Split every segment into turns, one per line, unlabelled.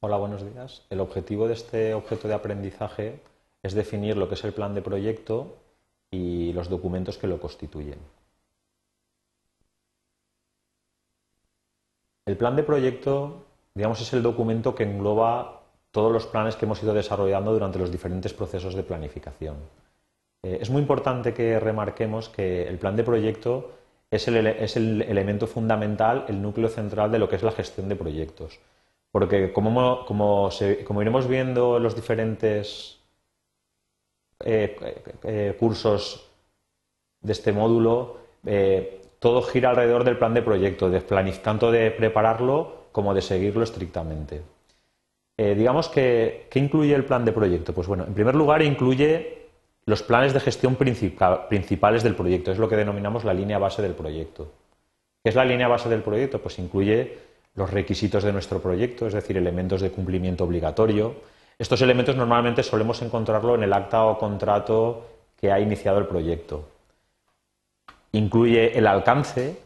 Hola, buenos días. El objetivo de este objeto de aprendizaje es definir lo que es el plan de proyecto y los documentos que lo constituyen. El plan de proyecto, digamos, es el documento que engloba todos los planes que hemos ido desarrollando durante los diferentes procesos de planificación. Eh, es muy importante que remarquemos que el plan de proyecto es el, es el elemento fundamental, el núcleo central de lo que es la gestión de proyectos porque como, iremos viendo en los diferentes eh, eh, cursos de este módulo, eh, todo gira alrededor del plan de proyecto, tanto de prepararlo como de seguirlo estrictamente. digamos que, ¿qué incluye el plan de proyecto? Pues bueno, en primer lugar incluye los planes de gestión principales del proyecto, es lo que denominamos la línea base del proyecto. ¿Qué es la línea base del proyecto? Pues incluye los requisitos de nuestro proyecto, es decir, elementos de cumplimiento obligatorio. Estos elementos normalmente solemos encontrarlo en el acta o contrato que ha iniciado el proyecto. Incluye el alcance,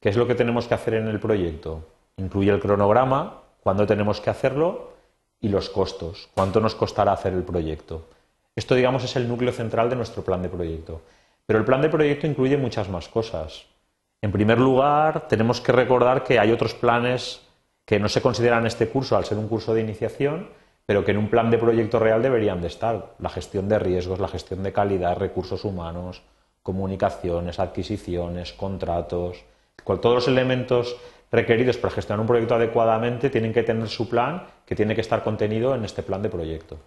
qué es lo que tenemos que hacer en el proyecto. Incluye el cronograma, cuándo tenemos que hacerlo y los costos, cuánto nos costará hacer el proyecto. Esto, digamos, es el núcleo central de nuestro plan de proyecto. Pero el plan de proyecto incluye muchas más cosas. En primer lugar, tenemos que recordar que hay otros planes que no se consideran este curso al ser un curso de iniciación, pero que en un plan de proyecto real deberían de estar. La gestión de riesgos, la gestión de calidad, recursos humanos, comunicaciones, adquisiciones, contratos. Todos los elementos requeridos para gestionar un proyecto adecuadamente tienen que tener su plan, que tiene que estar contenido en este plan de proyecto.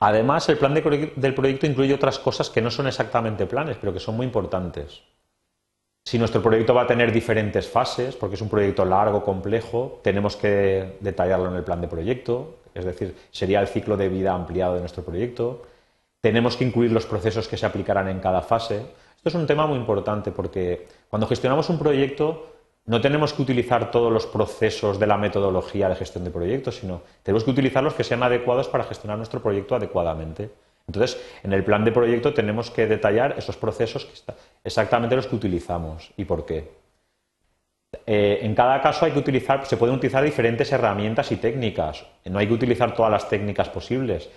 Además, el plan del proyecto incluye otras cosas que no son exactamente planes, pero que son muy importantes. Si nuestro proyecto va a tener diferentes fases, porque es un proyecto largo, complejo, tenemos que detallarlo en el plan de proyecto, es decir, sería el ciclo de vida ampliado de nuestro proyecto. Tenemos que incluir los procesos que se aplicarán en cada fase. Esto es un tema muy importante porque cuando gestionamos un proyecto no tenemos que utilizar todos los procesos de la metodología de gestión de proyectos, sino tenemos que utilizar los que sean adecuados para gestionar nuestro proyecto adecuadamente. Entonces, en el plan de proyecto tenemos que detallar esos procesos que exactamente los que utilizamos y por qué. Eh, en cada caso hay que utilizar, se pueden utilizar diferentes herramientas y técnicas. No hay que utilizar todas las técnicas posibles.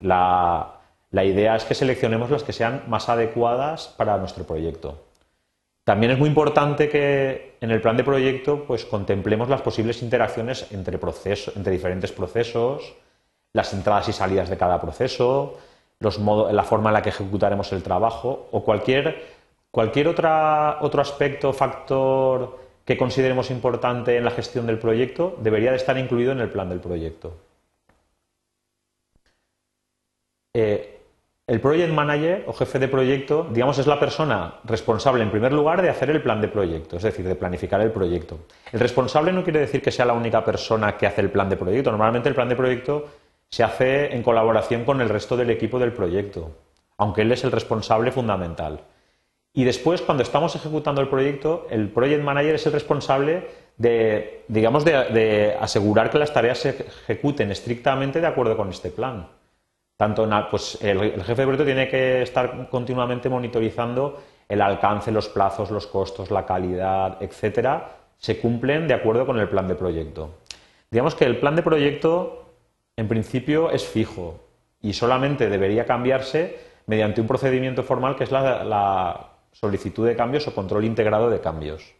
La, idea es que seleccionemos las que sean más adecuadas para nuestro proyecto. También es muy importante que en el plan de proyecto pues, contemplemos las posibles interacciones entre, entre diferentes procesos, las entradas y salidas de cada proceso, la forma en la que ejecutaremos el trabajo o cualquier, cualquier otro aspecto, factor que consideremos importante en la gestión del proyecto debería de estar incluido en el plan del proyecto. Eh, el project manager o jefe de proyecto, digamos, es la persona responsable en primer lugar de hacer el plan de proyecto, es decir, de planificar el proyecto. El responsable no quiere decir que sea la única persona que hace el plan de proyecto. Normalmente el plan de proyecto se hace en colaboración con el resto del equipo del proyecto, aunque él es el responsable fundamental. Y después, cuando estamos ejecutando el proyecto, el project manager es el responsable de, digamos, de, asegurar que las tareas se ejecuten estrictamente de acuerdo con este plan. Tanto pues, el, el jefe de proyecto tiene que estar continuamente monitorizando el alcance, los plazos, los costos, la calidad, etcétera, se cumplen de acuerdo con el plan de proyecto. Digamos que el plan de proyecto en principio es fijo y solamente debería cambiarse mediante un procedimiento formal que es la, solicitud de cambios o control integrado de cambios.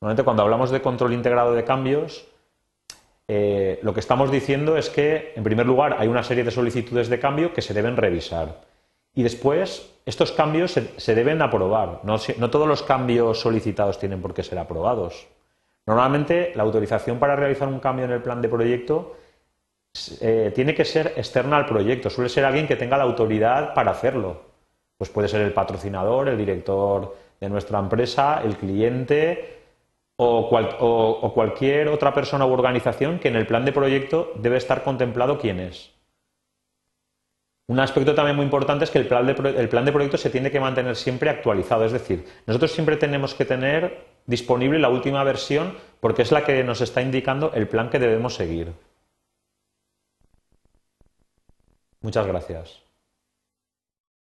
Normalmente cuando hablamos de control integrado de cambios, eh, lo que estamos diciendo es que, en primer lugar, hay una serie de solicitudes de cambio que se deben revisar. Y después, estos cambios se, deben aprobar. no, todos los cambios solicitados tienen por qué ser aprobados. Normalmente, la autorización para realizar un cambio en el plan de proyecto eh, tiene que ser externa al proyecto, suele ser alguien que tenga la autoridad para hacerlo. Pues puede ser el patrocinador, el director de nuestra empresa, el cliente o, cualquier otra persona u organización que en el plan de proyecto debe estar contemplado quién es. Un aspecto también muy importante es que el plan, de, el plan de proyecto se tiene que mantener siempre actualizado, es decir, nosotros siempre tenemos que tener disponible la última versión porque es la que nos está indicando el plan que debemos seguir. Muchas gracias.